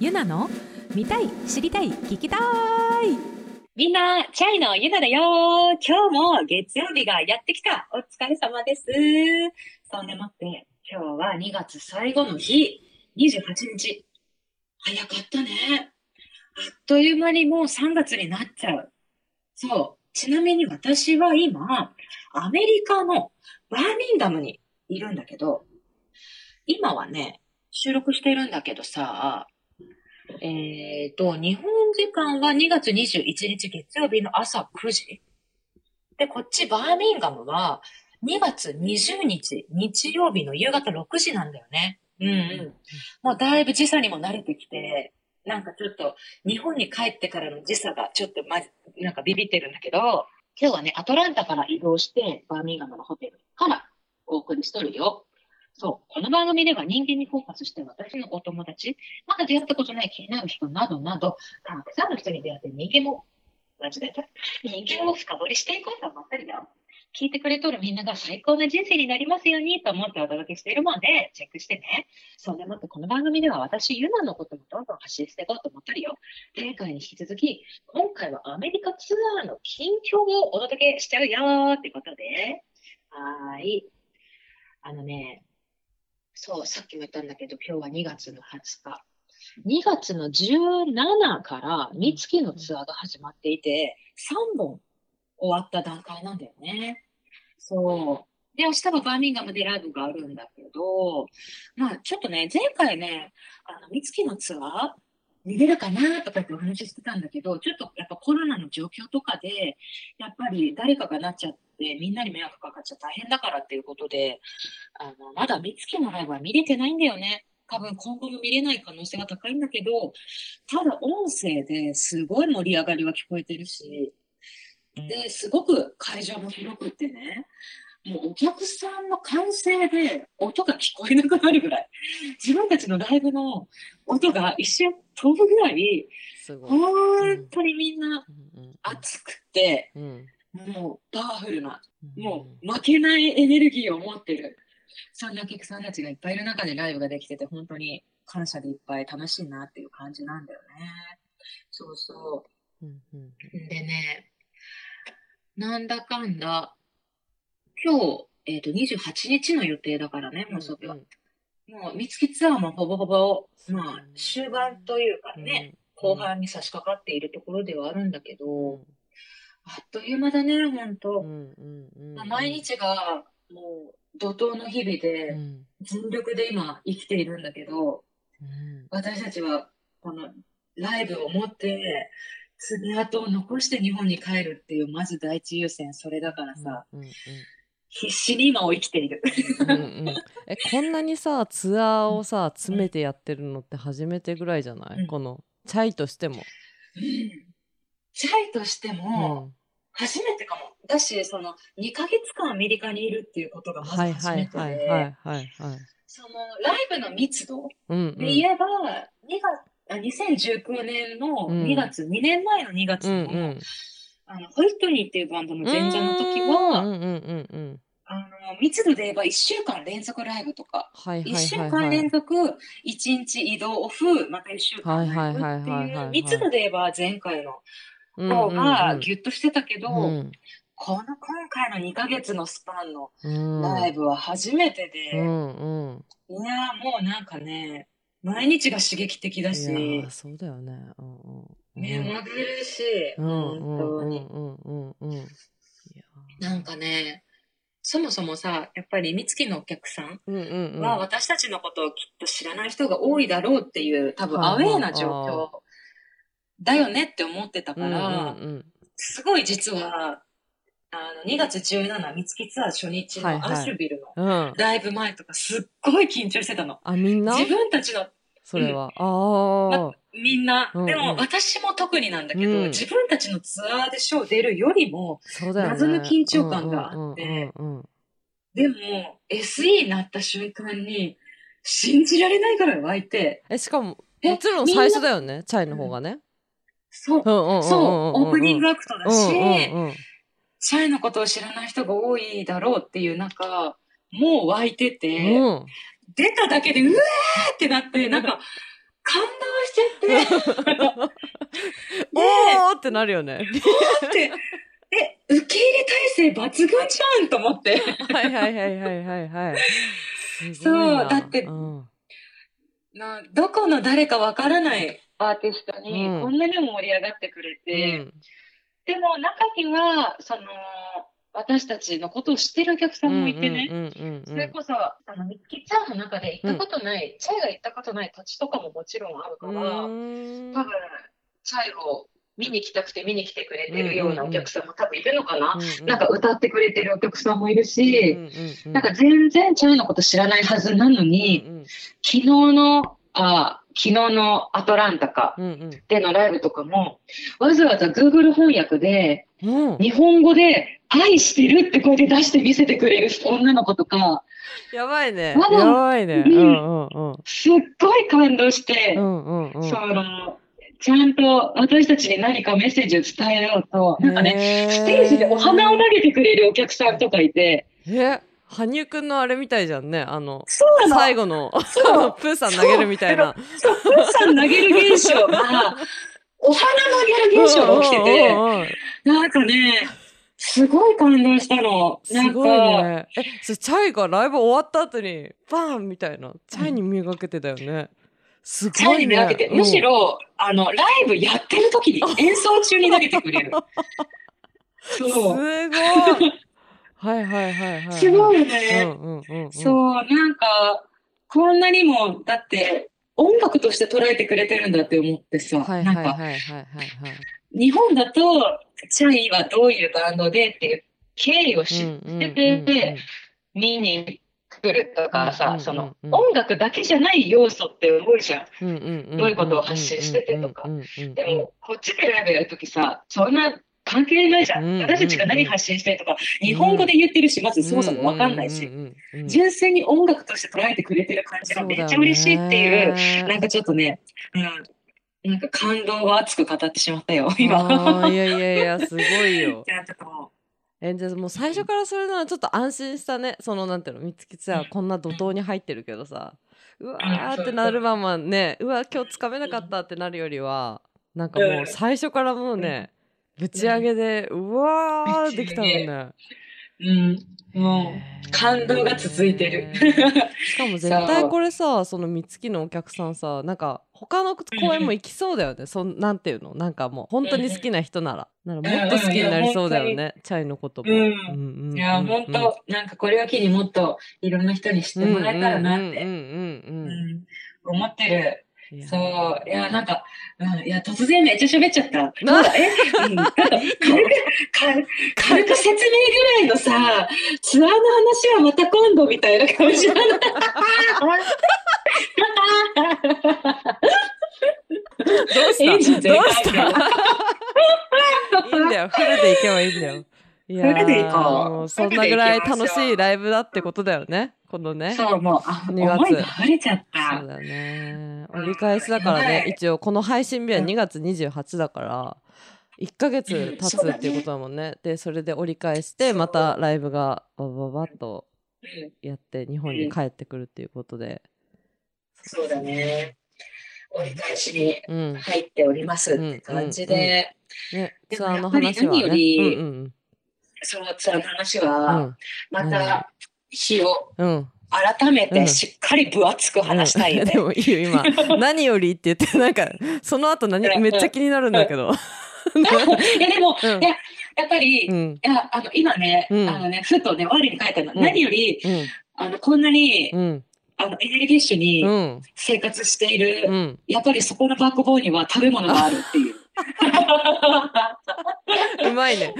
ゆなの見たい知りたい聞きたいみんな、チャイのゆなだよ今日も月曜日がやってきたお疲れ様ですそんでもって、今日は2月最後の日、28日。早かったね。あっという間にもう3月になっちゃう。そう。ちなみに私は今、アメリカのバーミンガムにいるんだけど、今はね、収録してるんだけどさ、えっ、と、日本時間は2月21日月曜日の朝9時。で、こっちバーミンガムは2月20日日曜日の夕方6時なんだよね。うんうん。もうだいぶ時差にも慣れてきて、なんかちょっと日本に帰ってからの時差がちょっとまじ、なんかビビってるんだけど、今日はね、アトランタから移動してバーミンガムのホテルからお送りしとるよ。そう。この番組では人間にフォーカスして私のお友達、まだ出会ったことない気になる人などなど、たくさんの人に出会って人間も、間違えた。人間を深掘りしていこうと思ってるよ。聞いてくれとるみんなが最高な人生になりますようにと思ってお届けしているもんで、チェックしてね。そんでもってこの番組では私、ユナのこともどんどん発信していこうと思ってるよ。前回に引き続き、今回はアメリカツアーの近況をお届けしちゃうよってことで、はい。あのね、そう、さっきも言ったんだけど、今日は2月の20日。2月の17から三月のツアーが始まっていて、3本終わった段階なんだよね。そう。で、明日はバーミンガムでライブがあるんだけど、まあちょっとね、前回ね、あの、三月のツアー見れるかなとかってお話ししてたんだけど、ちょっとやっぱコロナの状況とかで、やっぱり誰かがなっちゃって、みんなに迷惑かかっちゃ大変だからっていうことで、あの、まだ三月のライブは見れてないんだよね。多分今後も見れない可能性が高いんだけど、ただ音声ですごい盛り上がりは聞こえてるし、で、すごく会場も広くってね、もうお客さんの歓声で音が聞こえなくなるぐらい、自分たちのライブの音が一瞬飛ぶぐらい。本当にみんな熱くて、うんもうパワフルなうんもう負けないエネルギーを持ってる。そんなお客さんたちがいっぱいいる中でライブができてて、本当に感謝でいっぱい楽しいなっていう感じなんだよね。そうそう。でね、なんだかんだ、今日、えっ、と、28日の予定だからね、もうそれは。もう、三月ツアーもほぼほぼ、まあ、終盤というかね、後半に差し掛かっているところではあるんだけど、あっという間だね、本当。うんうんうんまあ毎日がもう怒涛の日々うでん。全力で今生きているんだけど、うん。私たちはこのライブを持って爪痕を残して日本に帰るっていうまず第一優先それだからさ、うんうん必死に今を生きている。うんうんえこんなにさツアーをさ詰めてやってるのって初めてぐらいじゃない、うんこのチャイとしても。うんチャイとしてうもん初めてかも。だし、その2ヶ月間アメリカにいるっていうことがまずはい初めてはいはいはいで。そのライブの密度うんうんで言えば、2月あ2019年の2月、2年前の2月うの,、んうんあのホイットニーっていうバンドの前座の時は、うんうんうんうんあの密度で言えば1週間連続ライブとか、1はいはいはい週はい。間連続1日移動オフ、また1週間ライブってはいう密度で言えば前回のうん方がうん。ギュッとしてたけど、うん。この今回の2ヶ月のスパンのうん。ライブは初めてで、うんうん。いやーもうなんかね、毎日が刺激的だし、そうだよね。うんうん目まぐるしい、うんうん本当うんに。なんかね、そもそもさ、やっぱり美月のお客さんうんうんうん。は私たちのことをきっと知らない人が多いだろうっていう多分アはいはいウェーな状況だよねって思ってたうんから、うんすごい実は、あの、2月17美月ツアー初日はいはいのアシュビルのうん。うん。ライブ前とかすっごい緊張してたの。あ、みんな？自分たちのそれは。ああ。みんな、うんうんでも私も特になんだけど、うん自分たちのツアーでショー出るよりも、そうだよね。謎の緊張感があってでも SE になった瞬間に、信じられないからい湧いて、え、しかも、えもちろん最初だよね、チャイの方がね。そう。そう、オープニングアクトだし。チャイのことを知らない人が多いだろうっていう中、もう湧いてて、うん。出ただけで、うわーってなって、なんか、感動しちゃっ おーってなるよね。って、え、受け入れ体制抜群じゃんと思って。はいはいはいはいはいはい。そうだってうん。などこの誰かわからないアーティストにうん。こんなにも盛り上がってくれうて、ん。でも中には、その、私たちのことを知ってるお客さんもいてね、うんうんうんうんそれこそ、あの、ミッキーちゃんの中で行ったことない、チャイが行ったことない土地とかももちろんあるから、うーん。多分、チャイを見に来たくて見に来てくれてるようなお客さんも多分いるのかな。うんうん。なんか歌ってくれてるお客さんもいるうんし、うんうん。なんか全然チャイのこと知らないはずなのに、うん昨日の、あ、昨日のアトランタかうんうん。でのライブとかも、わざわざ Google 翻訳で、うん。日本語で愛してるって声で出して見せてくれる女の子とか、やばいね。まだやばいね。うんうんうんうん。すっごい感動して、うんうんうん。その、ちゃんと私たちに何かメッセージを伝えようと、なんかね、ねステージでお花を投げてくれるお客さんとかいて、え、羽生くんのあれみたいじゃんね。あの、そうなの最後の、プーさん投げるみたいな。そう、プーさん投げる現象が、お花投げる現象が起きてて、なんかね、すごい感動したの。すごいか、ね。え、チャイがライブ終わった後に、バーンみたいな、チャイに見がけてたよね。すチャイごいね。に投げて、うんむし、ろ、あの、ライブやってる時に、演奏中に投げてくれる。す そう。ごい。はいはいはいはい。すごいね。うんうんうん。そう、なんか、こんなにも、だって、音楽として捉えてくれてるんだって思ってさ、はいはいはいはいはいはい。日本だと、チャイはどういうバンドでっていう経緯を知ってうんて、見に来るとかさ、うんそのうん音楽だけじゃない要素って多いじゃん。どういうことを発信しててとか。でも、こっちでライブやるときさ、そんな関係ないじゃん。私たちが何発信してるとか、日本語で言ってるし、まずそもそもわかんないし、純粋に音楽として捉えてくれてる感じがめっちゃ嬉しいっていう、なんかちょっとね、うん、なんか感動を熱く語ってしまったよ、今。いやいやいや すごいよ。えじゃあもう最初からそれならちょっと安心したね。そのなんていうの三月ツアーこんな怒涛に入ってるけどさ。うわーってなるままね。うわ今日つかめなかったってなるよりはなんかもう最初からもうねぶち上げでうわーできたもんね。う、うん、もう、感動が続いてる。しかも絶対これさその三月のお客さんさなんか他の公演も行きそうだよね。そんなんていうの？なんかもう本当に好きな人なら。ならもっと好きになりそうだよね。チャイのことも。うん。うんうんいや、本当なんかこれを機にもっといろんな人に知ってもらえたらなって、うんうんうんうん。うん。思ってる。そう。いや、なんか、うん、いや、突然めっちゃ喋っちゃった。などうだえ、うん、なんか軽く、軽軽く説明ぐらいのさ、ツアーの話はまた今度みたいな感じな の。どうした？どうした？いいんだよフルで行けばいいんだよいやそんなぐらい楽しいライブだってことだよね。このねそそう、もう、あ、2月。思いが晴れちゃった。う。だよね折り返しだからね。はい。一応この配信日はうん。2月28だから1ヶ月経つっていうことだもんね。でそれで折り返してまたライブがバババッとうん。やって日本に帰ってくるっていうことで。そうだね。折り返しにうん。入っておりますって感じで、ねでもツアーの話はね。やっぱり何よりそのの話うは、ん。また日をうん。うん改めうん。てしっかり分厚く話したいよね。でもいいよ今。何よりって言ってなんかその後何うん。めっちゃ気になるんだけど。いやでも、うん。いややっぱり、いうん。やあの今ね、うん。あのねふとね我に書いたの、うん。何よりうん。あのこんなに、うん。あのエネルギッシュうにん。生活している、うん。やっぱりそこのバックボーンには食べ物があるっていう。うまいね。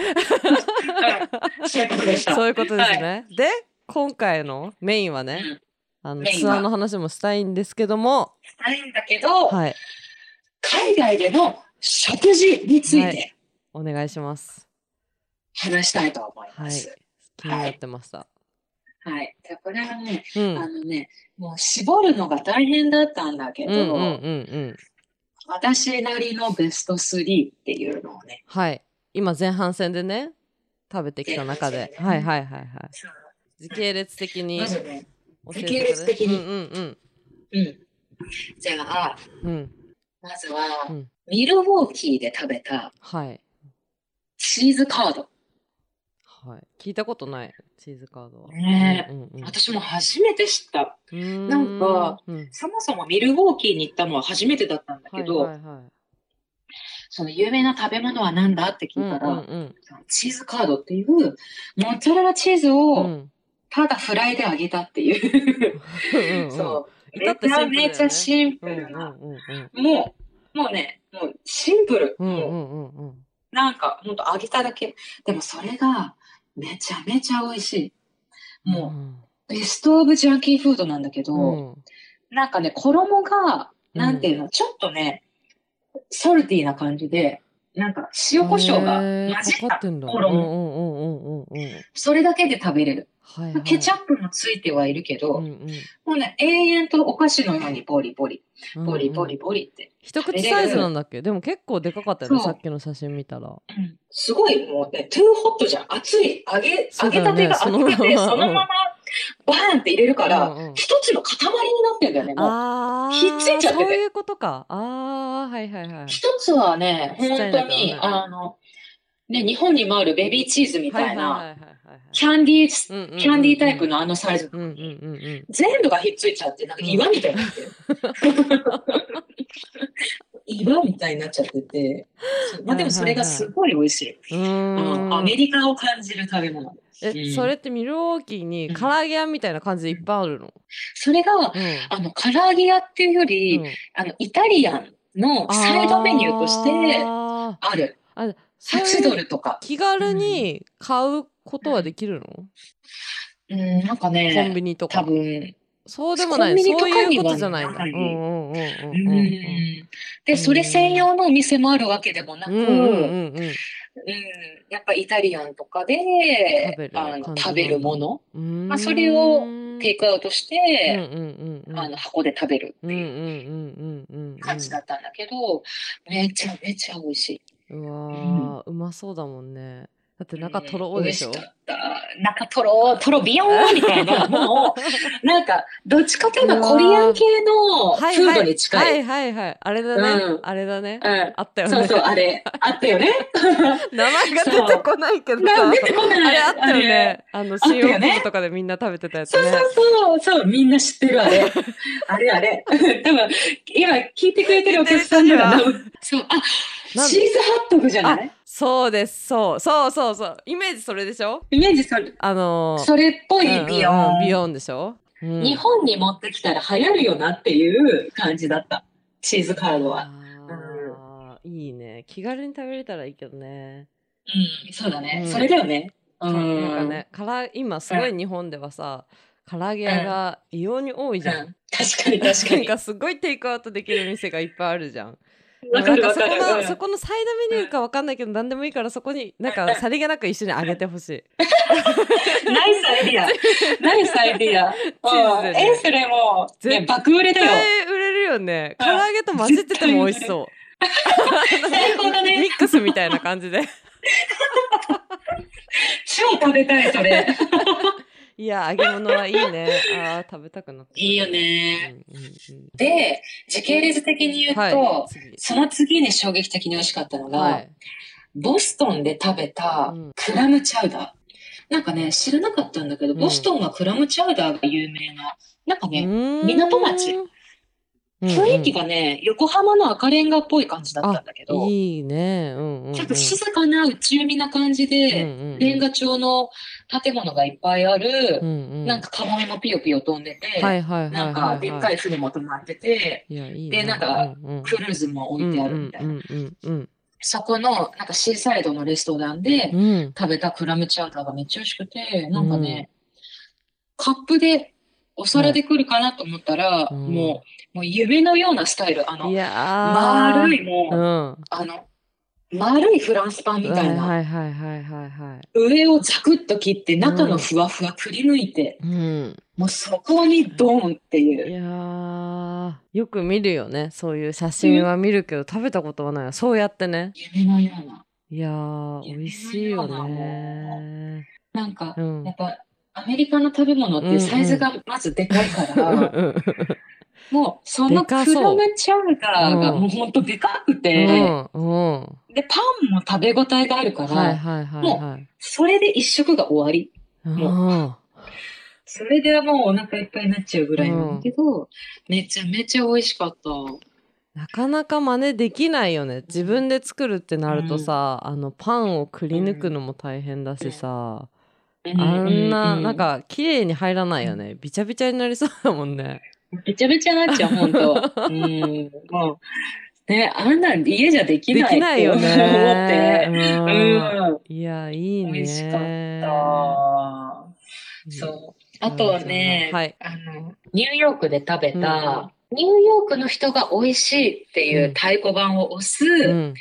そういうことでした。そうい。ですね、で今回のメインはね、うん。あのツアーの話もしたいんですけども。したいんだけど、はい。海外での食事についはてお願いします。話したいと思いはい。ます。気になってました、はい。でこれはね、うん。あのね、もう絞るのが大変だったんだけど、うんうんうんうん私なりのベスト3っていうのをね、はい。今前半戦でね食べてきた中で、ね。はいはいはいはい。時系列的にまずね、時系列的に。うんうんうん。じゃあ、うんうん。まずは、うん。ミルウォーキーで食べたはい。チーズカード。はい聞いたことないチーズカードはねえうんうんうん私も初めて知った。んなんかうんそもそもミルウォーキーに行ったのは初めてだったんだけど、はいはいはいその有名な食べ物は何だって聞いたら、うんうんチーズカードっていう、モッツァレラチーズうんをうんただフライで揚げたっていう。うんうんそう。めちゃめちゃシンプルな。うんうんうんもう、もうね、もうシンプル。うんうんうんうんなんか、ほんと揚げただけ。でもそれがめちゃめちゃ美味しい。もう、ベストオブジャンキーフードなんだけど、うん。なんかね、衣が、うんなんていうの、ちょっとね、ソルティーな感じで、なんか塩コショウが混じった衣。うんうんうんうんうんうんそれだけで食べれる。はいはいケチャップもついてはいるけど、うんうんもうね、永遠とお菓子のようにボリボリ、うんボリボリボリって。一口サイズなんだっけ？でも結構でかかったよねさっきの写真見たらうんすごいもうね、トゥーホットじゃん。熱い。揚げ、そうだよ揚げたてが熱くて、そのままバーンって入れるから、うんうん一つの塊になってんだよね、もう。ひっついちゃっててそういうことかああはいはいはい一つはね、本当に、ねあの、ね、日本にもあるベビーチーズみたいな、はいはいはいはいはいキャンディー、キャンディータイプのあのサイズ。うんうんうんうん全部がひっついちゃって、なんか岩みたいになってる。岩みたいになっちゃってて。まあでもそれがすごい美味しい。うーんあのアメリカを感じる食べ物。え、うんそれってミルウォーキーに唐揚げ屋みたいな感じでいっぱいあるの、それが、うん。あの、唐揚げ屋っていうより、うん。あの、イタリアンのサイドメニューとしてあある。ーあそう8いうドルとか。気軽に買うことはできるの、うん、なんかね、コンビニとか。多分。そうでもない。そういうことじゃないんだ。で、それ専用のお店もあるわけでもなく、うんうんうんうん。うんやっぱイタリアンとかで食べるあの。感じ食べるもの、まあそれをテイクアウトしうんて、うんうんうん。あの箱で食べるうんうんうんうんうんうん感じだったんだけど、めちゃめちゃ美味しい。うわーうまそうだもんねだって中とろうんでしょ？美味し。中とろ、とろビヨーンみたいな、もう、なんか、どっちかというとコリアン系のフードに近。はい。いはいはいはい。あれだね、うん。あれだね、うん。あったよね。そうそう、あれ、あったよね。名前が出てこないけどさ。出てこない。あれあったよね。あの新大久保とかでみんな食べてたやつ。ねそうそうそう、そう、みんな知ってるあれ。あれあれ。多分、今聞いてくれてるお客さんには、そう、あ、チーズハットグじゃなあい？そうです。そう。そうそうそう。イメージそれでしょ？イメージそれ、あのーそれっぽいうんうんうんビヨーン。ビヨーンでしょ、うん。日本に持ってきたら流行るよなっていう感じだった。チーズカードは。あーいいね。気軽に食べれたらいいけどね、うん、そうだね。うん。それだよね。うなんかねから今すごい日本ではさ唐揚げ屋が異様に多いじゃん、うん。確かに確かに。なんかすごいテイクアウトできる店がいっぱいあるじゃん。なんかそこの、うんそこのサイドメニューかわかんないけど何でもいいからそこになんかさりげなく一緒にあげてほしい。ナイスアイディア。ナイスアイディア。ねうんえ、それもう、ね、絶爆売れだよ。売れるよね。唐揚げと混じってても美味しそう。最高だねミックスみたいな感じで。超食べたい、それ。いや揚げ物はいいね。ああ食べたくなっていいよね。うんうんうんで、時系列的に言うと、はい次その次に衝撃的に美味しかったのが、はい。ボストンで食べたうんクラムチャウダー。なんかね、知らなかったんだけど、うんボストンはクラムチャウダーが有名な。なんかね、港港町雰囲気がね、横浜の赤レンガっぽい感じだったんだけど、いいね。うんうんうん。ちょっと静かな内海な感じで、うんうんうん。レンガ調の建物がいっぱいあるう、んうん。なんかカモメもピヨピヨ飛んでて、なんかでっかい船も止まってて、でなんかクルーズも置いてあるみたいな。そこの、なんかシーサイドのレストランで食べたクラムチャウダーがめっちゃ美味しくて、なんかね、カップでお皿で来るかなと思ったら、うん。もう、もう夢のようなスタイル。あいの、やー。丸いもう、うん。あの、丸いフランスパンみたいな。はいはいはいはいはい上をザクッと切って、中のふわふわくり抜いて、うん。もうそこにドーンっていいう。やーよく見るよね。そういう写真は見るけど食べたことはないわ。そうやってね。夢のような。いやー美味しいよね。なんか、うん。やっぱ、アメリカの食べ物ってサイズがまずでかいかうんら、うんもう、そのクラムチャウダーがうんもうほんとでかくうて、んうん。はで、パンも食べ応えがあるかいら、はいはいはい。それで一食が終わり。うんそれではもうお腹いっぱいになっちゃうぐらいなんだけど、めちゃめちゃ美味しかった。なかなか真似できないよね。自分で作るってなるとさ、あのパンをくり抜くのも大変だしさ、あんな、なん、か綺麗に入らないよね。びちゃびちゃになりそうだもんね。べちゃべちゃになっちゃう、ほんと。うん、もう、ね、あんなん家じゃできでないきないよね。思って。うんいや、いいね。美味しかった。そう。あとはね、はいあの、ニューヨークで食べた、ニューヨークの人が美味しいっていう太鼓判を押す、うん。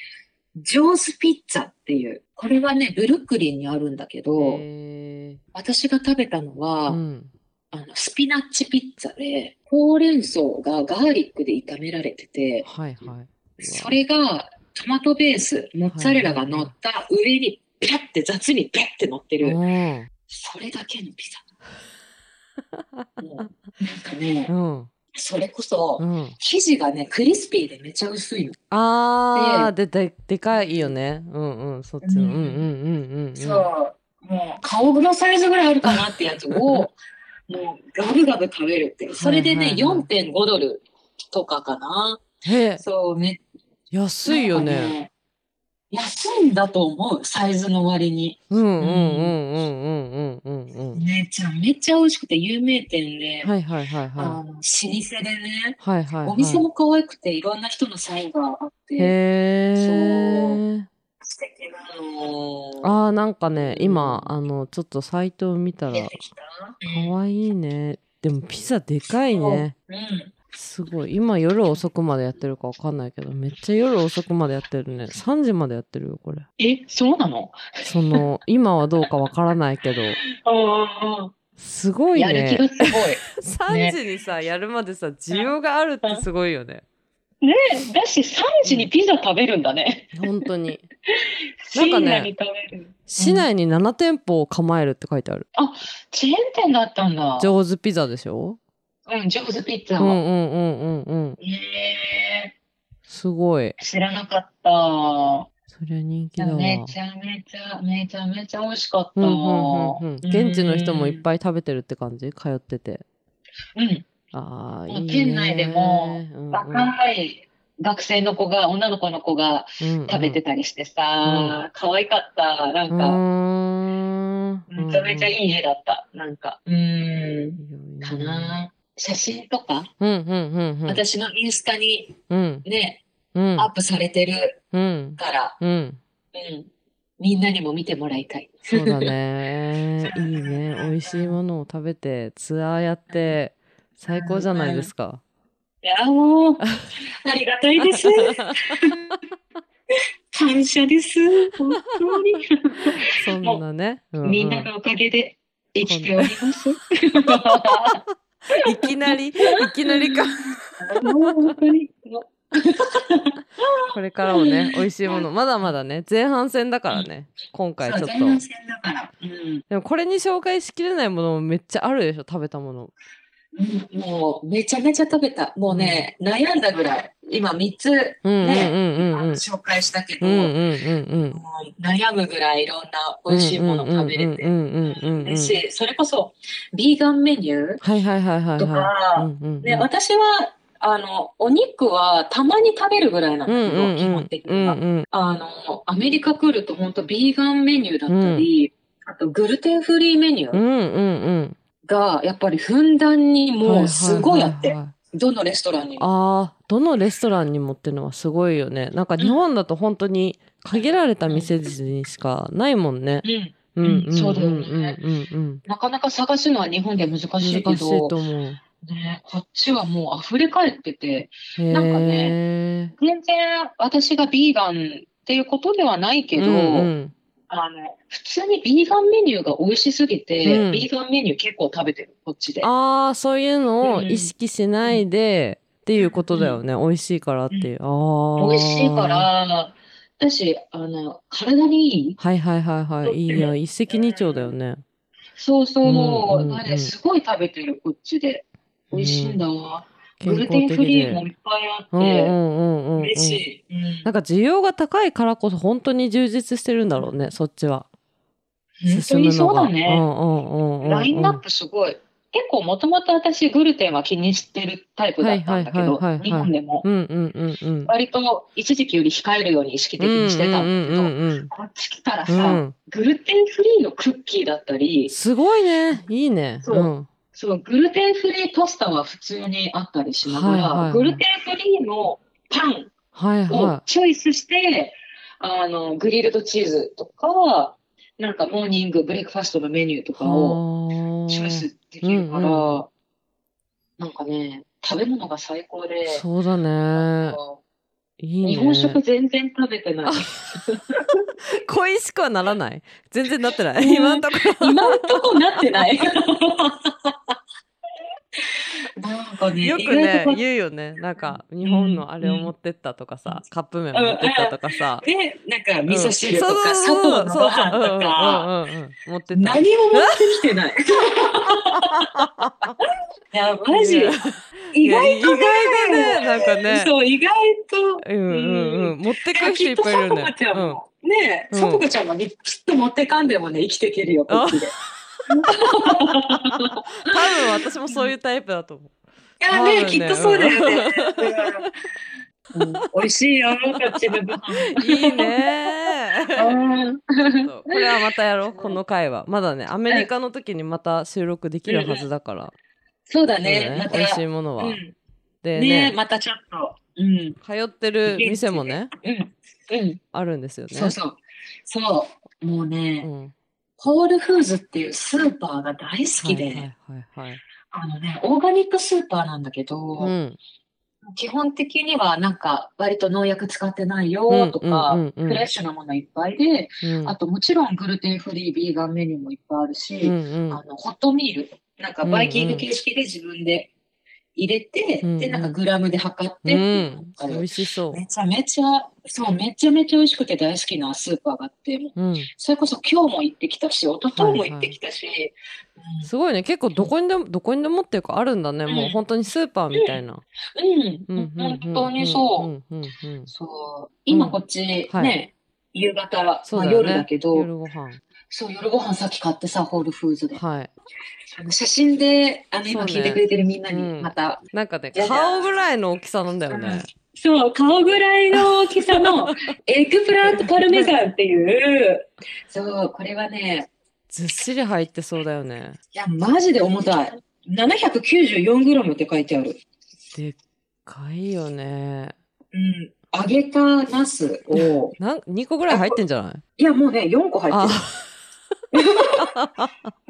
ジョーズピッツァっていう。これはね、ブルックリンにあるんだけど、へ私が食べたのは、ーうん。あの、スピナッチピッツァで、ほうれん草がガーリックで炒められてて、はいはい。それがトマトベース、モッツァレラが乗った上にピャって雑にピャって乗ってる、うん。それだけのピザ。もうなんかねう、ん。それこそ、うん、生地がね、クリスピーでめちゃ薄いの。ああ、で、で、でかいよね。うんうん、そっちの。うんうんうんうん。そう。もう、顔のサイズぐらいあるかなってやつを、もう、ガブガブ食べるって。それでね、はいはいはい、4.5ドルとかかな。へえそう、ね安いよね、ね、安いんだと思う、サイズの割に。うんうんうんうんうんめちゃめちゃ美味しくて有名店で、はいはいはいあはの老舗でね、い。はいはいはい。お店も可愛くていろんな人のサインがあって、へえ。素敵なの。あー、なんかね、今、あの、ちょっとサイトを見たら、出てきた？かわいいね。でもピザでかいね。うん。すごい。今夜遅くまでやってるかわかんないけど、めっちゃ夜遅くまでやってるね。3時までやってるよ、これ。え、そうなの？その、今はどうかわからないけど、あすごあ、いやる気ね。がすごい。3時にさ、やるまでさ、需要があるってすごいよね。ねえ、だし3時にピザ食べるんだね。本当に。なんかね。市内に7店舗を構えるって書いてある。チェーン店だったんだ。上手ピザでしょ？うん、上手ピッツァ。うんうんうんうんうん。えすごい。ー、知らなかった。そりゃ人気だわ。めちゃめちゃ、めちゃめちゃ美味しかった。うんうんうんうん。現地の人もいっぱい食べてるって感じ？通ってて。うん。ああ、いいね。県内でもうんうん若い学生の子が、女の子の子がうんうん食べてたりしてさ、可愛かった。なんうか、ーんめちゃめちゃいい絵だった。なんか、うーん、かな。写真とか、うんうんうんうん。私のインスタにうんね、うんアップされてるうんから、うん。うん。みんなにも見てもらいたい。そうだね。いいね。美味しいものを食べて、ツアーやって、最高じゃないですか。いや、もう、ありがたいです。感謝です。本当に。そんなね。ううみんなのおかげで生きております。いきなり、いきなりか。これからもね、美味しいもの、まだまだね、前半戦だからね、今回ちょっと。うんでもこれに紹介しきれないものもめっちゃあるでしょ、食べたもの。うん。もうめちゃめちゃ食べた。もうね、悩んだぐらい。今3つ、うんうんうんねうん。うん。紹介したけど、悩むぐらいいろんな美味しいもの食べれて。それこそ、ビーガンメニューはいはいはいはいとはか、私は、あの、お肉はたまに食べるぐらいなんだけど、基本的には。うんうん。あの、アメリカ来ると本当ビーガンメニューだったり、あとグルテンフリーメニュー。うんうんうんが、やっぱりふんだんにうん。もうすごいあって、どのレストランにも。ああ、どのレストランにもってのはすごいよね。なんか日本だと本当に限られた店にしかないもんね。うん。うんうんそうだよねうんうんうんなかなか探すのは日本では難しうん。いけ難しいど、と思う。ね、こっちはもう溢れ返ってて、へなんかえ。全然私がビーガンっていうことではないけど、うんうんあの、普通にビーガンメニューが美味しすぎて、うんビーガンメニュー結構食べてる、こっちで。ああ、そういうのをうん意識しないでっていうことだよね。美味しいからっていう。ああ。美味しいか。ら、だし、あの、体にいい？はいはいはいはい。いいや、一石二鳥だよね。そうそう、うんうんうんあれ、すごい食べてる、こっちで。美味しいんだわ。グルテンフリーもいっぱいあって、うんうんうんうんうん。嬉しい。うん。なんか需要が高いからこそ本当に充実してるんだろうねそっちは。本当にそうだね。うんうんうんうんラインナップすごい。結構もともと私グルテンは気にしてるタイプだったんだけどはいはいはいはいは、い日本でも。うんうんうんうん。割と一時期より控えるように意識的にしてたんだけど、うんうんうん。こっち来たらさ、うん。うんグルテンフリーのクッキーだったり、すごいね。いいね。そうんそう、グルテンフリーパスタは普通にあったりしながら、はいはいはい。グルテンフリーのパンはいをはチョイスして、あの、グリルドチーズとか、なんかモーニング、ブレイクファストのメニューといかをチョイスできるから、うんなんかね、食べ物が最高で、そうだねいいね。日本食全然食べてない。恋しくはならない？全然なってない？うん。今んところ。今んとこなってない。なんかね、よくね言うよねなんか日本のあれを持ってったとかさ、カップ麺持ってったとかさ、で、なんか味噌汁とうん。か、うそう糖のご飯とか、そうんうんうんうん。持って何も持ってきてない。いや、マジ、意外と意外だねなんかね。そう、意外と。うんうんうん。持ってく人いっぱいいるね。ねえ、うん。さちゃんもきっと持ってかんでもね、生きていけるよ、こっちで。うん、多分私もそういうタイプだと思ういやねね、きっとそうだよね。うん、美味しいよ、こっちのご飯。いいねこれはまたやろうこの回はまだねアメリカの時にまた収録できるはずだから、そうだそうだね、また。美味しいものは、うんでねねまたちょっと。うん。通ってる店もねうん。うん。あるんですよねそうそう。そう。もうね、うん、ホールフーズっていうスーパーが大好きで、あのね、オーガニックスーパーなんだけど、うん。基本的にはなんか割と農薬使ってないよとか、フレッシュなものいっぱいで、うん。あともちろんグルテンフリー、ビーガンメニューもいっぱいあるし、うんうん。あの、ホットミール、なんかバイキング形式で自分で入れて、うんうん。で、なんかグラムで測ってうん。美味しそう。めちゃめちゃ、そう、めちゃめちゃ美味しくて大好きなスーパーがあって、うん。それこそ今日も行ってきたし、一昨日も行ってきたし、うん。すごいね。結構どこにでもどこにでもっていうかあるんだね、もう本当にスーパーみたいな、うん、うん。うんうん本当にそう。うんうんうんそう。今こっち、はい。ね、夕方、まあ、夜だけど、夜ご飯。そう、夜ご飯さっき買ってさ、 Whole Foods で。はい。あの写真で、あの、今聞いてくれてるみんなに、うん。また、なんかね顔ぐらいの大きさなんだよね、そう、顔ぐらいの大きさの eggplant parmesan っていう、そう、これはね、ずっしり入ってそうだよねいや、マジで重たい。794グラムって書いてある。でっかいよねうん。揚げたナスを、なん2個ぐらい入ってんじゃない？いや、もうね、4個入ってある。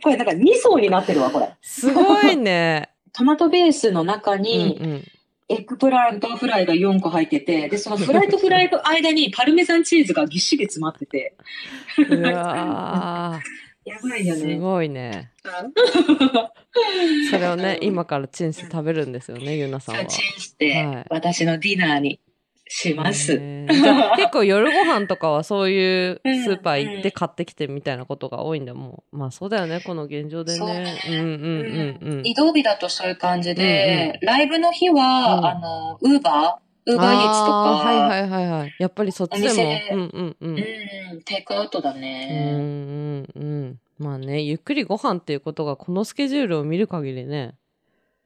これなんか2層になってるわ、これ。すごいねトマトベースの中うんに、うん eggplant フライが4個入ってて、で、そのフライとフライの間にパルメザンチーズがぎっしり詰まってて、うわやばいよーすね。ごいね。それをね今からチンして食べるんですよねゆなさんは。チンして、はい。私のディナーにします。結構夜ご飯とかはそういううんスーパー行って買ってきてみたいなことが多いんだもんまあそうだよねこの現状でね。ね。うんうんうんうん。移動日だとそういう感じで、ライブの日は、うんあの、ウーバーウーバーイーツとか、はいはいはいはい。やっぱりそっちでも。うんうんうん。うん、テイクアウトだうんね。うんうん。まあねゆっくりご飯っていうことがこのスケジュールを見る限りね。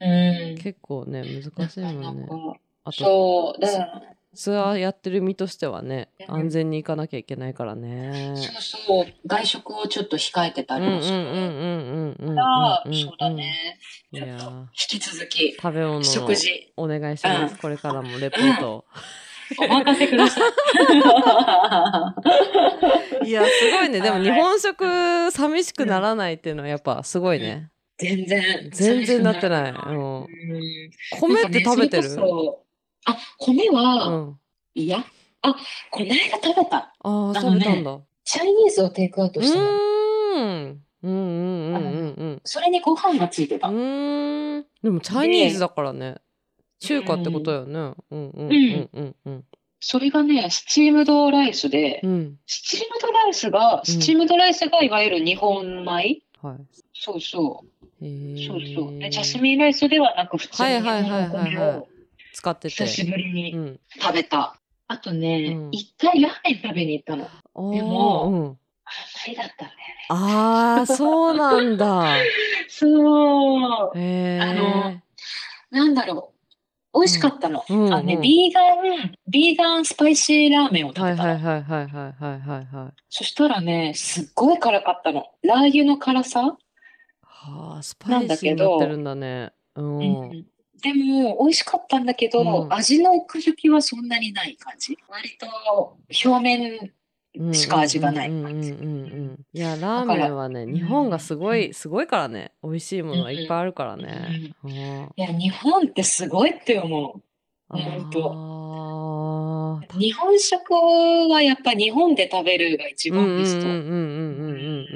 うん。結構ね難しいもんね。あとそう、だから、ツアーやってる身としてはねうん安全に行かなきゃいけないからねそうそう、外食をちょっと控えてたうんうんうんりもする。うんうんうんうんそうだね。いやー引き続き、食べ物の食事、お願いします、うんこれからもレポートを、お任せください。いやすごいねでもはい日本食寂しくならないっていうのはやっぱすごいね、全然。全然なってない、うんうん、米って食べてる、ねそれこそあ、米うは、ん、いや、あ、この間食べた。ああのね食べたんだ、チャイニーズをテイクアウトうしたの。ーん。うんうんうんうんうん。それにご飯がついてた。うーん。でもチャイニーズだからね。中華ってことよね。うんうんうんうんうん。それがね、 steamed rice で、うん。 steamed rice が、 steamed rice がいわゆる日本米？はい。そうそう。へー。そうそう。でジャスミンライスではなく、普通にはいはいはいはいはい。米を使ってて。久しぶりに食べた。あとね、一、回ラーメン食べに行ったの。でも、あんだったね。あ、そうなんだ。そう。えー、あの、なんだろう。美味しかったの。うん、あね、うん、ビーガン、ビーガンスパイシーラーメンを食べたの。はいはいはいはいはいはいはい。そしたらね、すっごい辛かったの。ラー油の辛さはあ、スパイシーになってるんだね。だうん、うん、でも、美味しかったんだけど、うん。味の奥行きはそんなにない感じ？割と表面うんしか味がないうんうんうんうんうんいやラーメンはねん。日本がすごいすごいからね。美味しいものはいっぱいあるからね。うんいや、日本ってすごいって思う。あ本ーた日本食はやっぱ日本で食べるが一うんうんうんうん番ベストっうんう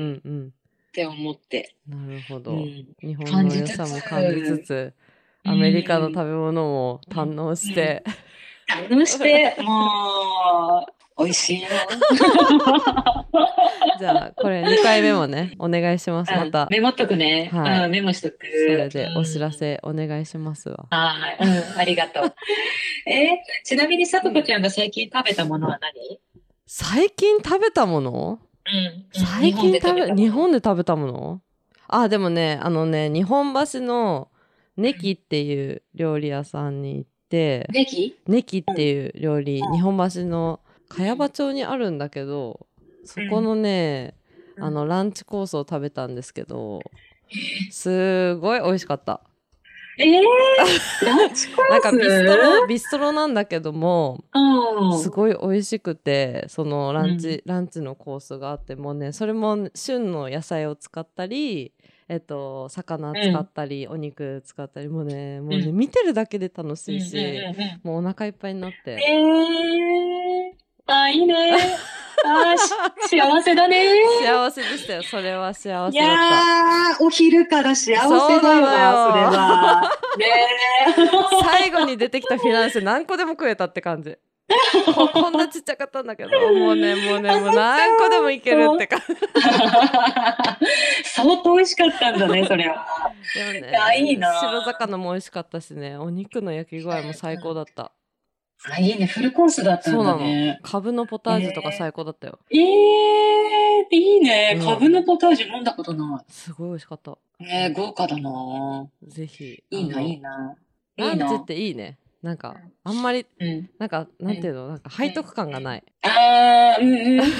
んうん。て思って。うんなるほど、うん。日本の良さも感じつつアメリカの食べ物も堪能して、堪能して、もう、美味しいよ。じゃあこれ2回目もねお願いしますまたうんメモっとくね。はいうんメモしとく。それでお知らうんせお願いしますわ。はい、うん、ありがとう。えーちなみにさとこちゃんが最近食べたものは何？最近食べたもの？うん。最近食べ日日本で食べたもの？あでもねあのね日本橋のネキっていう料理屋さんに行ってネギネキっていう料理日本橋の茅場町にあるんだけどそこのね、うん。あのランチコースを食べたんですけどすごい美味しかった。えー、ランチコース？なんかビストロビストロなんだけどもうん。すごい美味しくてそのランチ、ランチのコースがあってもうねそれも旬の野菜を使ったりえっと魚使ったり、お肉使ったりもうねもうね、うん見てるだけで楽しいし、うんうんうんうんもうお腹いっぱいになって、えー、あ、いいね。あ 幸せだね。幸せでしたよそれは幸いせだったやー、お昼から幸せだよな、それは。ねえ。最後に出てきたフィナンシェ何個でも食えたって感じここんなちっちゃかったんだけど。もうねもうねもう何個でもいけるって感じ。相当美味しかったんだね、それは。でもねいやいいな。白魚も美味しかったしね。お肉の焼き具合も最高だった。あ、いいね、フルコースだったんそうなの。のポタージュとか最高だったよ、えー、いいね。う。ん。カブのポタージュ飲んだことなすごい美味しかった。い。ね豪華だな。ぜひ。いいな、あのいいな。いいな。ランチっていいねなんかあんまりうん。なんかなんていうの？なんか背徳感がない、あー、うんうん。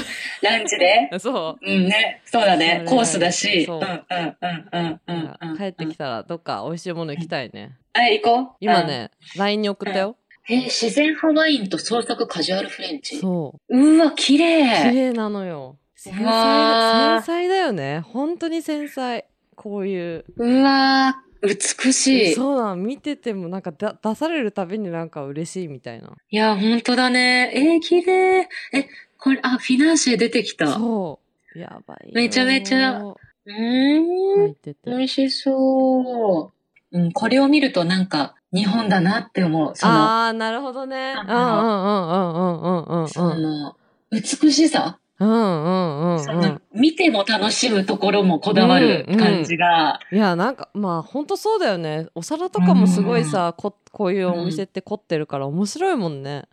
ランチで？そう。うんね、そうだね。コースだし。そう。うんうんうんうんうん。うん。帰ってきたらどっか美味しいもの行きたいね、あ、行こう。今ね LINE に送ったよ、うん。えー自然ハワインと創作カジュアルフレンチ？そう。うわ、綺綺麗。麗なのよ。繊細繊細だよね。本当に繊細。こういう。うわー、美しい。そうなの見ててもなんかだ出されるたびになんか嬉しいみたいないや、ほんとだね。えー、綺麗。え、これ、あ、フィナンシェ出てきた。うそうやばいよめちゃめちゃーん。美味しそう。うん、これを見るとなんか、日本だなって思う。ああなるほどねうんうんうんうんうんうんうんその、美しさ、うんうんうん見ても楽しむところもこだわる感じが、いやなんかまあほんとそうだよね。お皿とかもすごいさ、ここういうお店って凝ってるから面白いもんね。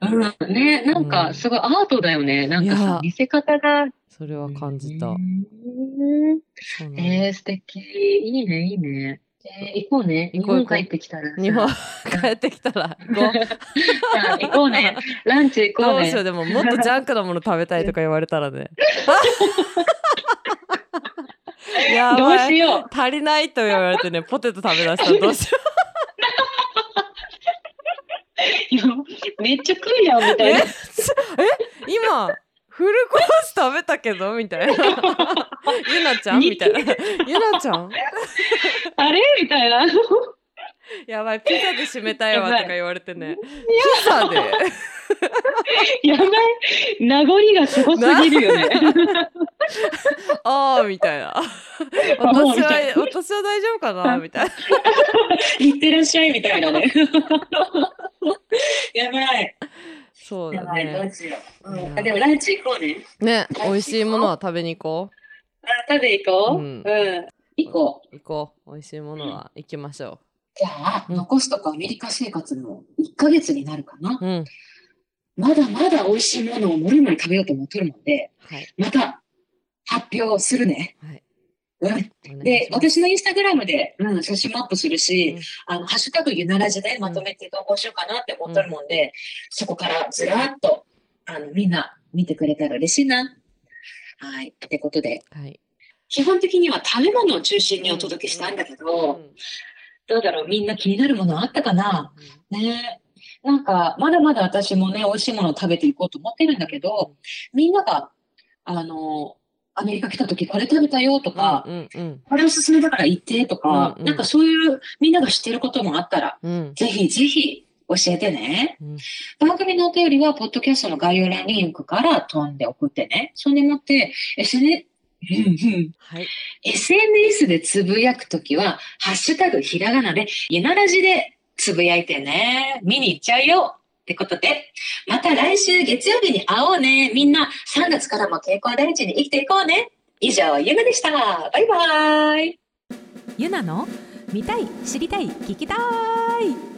うん、ね、なんうんかすごいアートだよね。なんかさ、見せ方が。それは感じた、うんそうなのえー、素敵。いいね、いいね。えー、行こうね。日本帰ってきたらさ。日本帰ってきたら行こうあ行こうね。ランチ行こうね。どうしようでももっとジャンクなもの食べたいとか言われたらね やどうばいしよう。足りないと言われてねポテト食べだしたらどうしよいや めっちゃ食うやん、みたいな。えう今フルコース食べたけどみたいな ゆなちゃん？みたいな。ゆなちゃん？あれ？みたいな。やばい。ピザで締めたいわとか言われてね。やピザで？やばい。名残がすごすぎるよね。ああみたいな。私は私は大丈夫かな？みたいな。いってらっしゃい、みたいなね。やばい。そうだね。でもランチ行こうね。ね美味しいものは食べに行こあ食べ行こう？うんうん。行こう。行こう。美味しいものは行きましょじゃあ、うん残すとかアメリカ生活の1ヶ月になるかな。う。うん。まだまだ美味しいものをもりもり食べようと思ってるので、はい。また発表するね。はい。うん。で私のインスタグラムで、うん、写真もアップするし、うんあの、ハッシュタグゆならじでまとめて投稿しようかなって思ってるもんで、そこからずらっと、あの、みんな見てくれたら嬉しいな。はい。ってことで、はい。基本的には食べ物を中心にお届けしたんだけど、うん。どうだろう？みんな気になるものあったかな？ね。え。なんか、まだまだ私もね、美味しいものを食べていこうと思ってるんだけど、みんなが、あの、アメリカ来た時これ食べたよとか、うんうん。これおすすめだから行ってとか、うんうん。なんかそういうみんなが知ってることもあったら、うん。ぜひぜひ教えてね。うん番組のお便りは、ポッドキャストの概要欄リンクから飛んで送ってね。そんでもって、SN、はい。SNS でつぶやくときは、ハッシュタグひらがなで、ゆならじでつぶやいてね。見に行っちゃうよってことで、また来週月曜日に会おうね。みんな3月からも健康第一に生きていこうね。以上、ゆなでした。バイバイ。ゆなの見たい知りたい聞きたい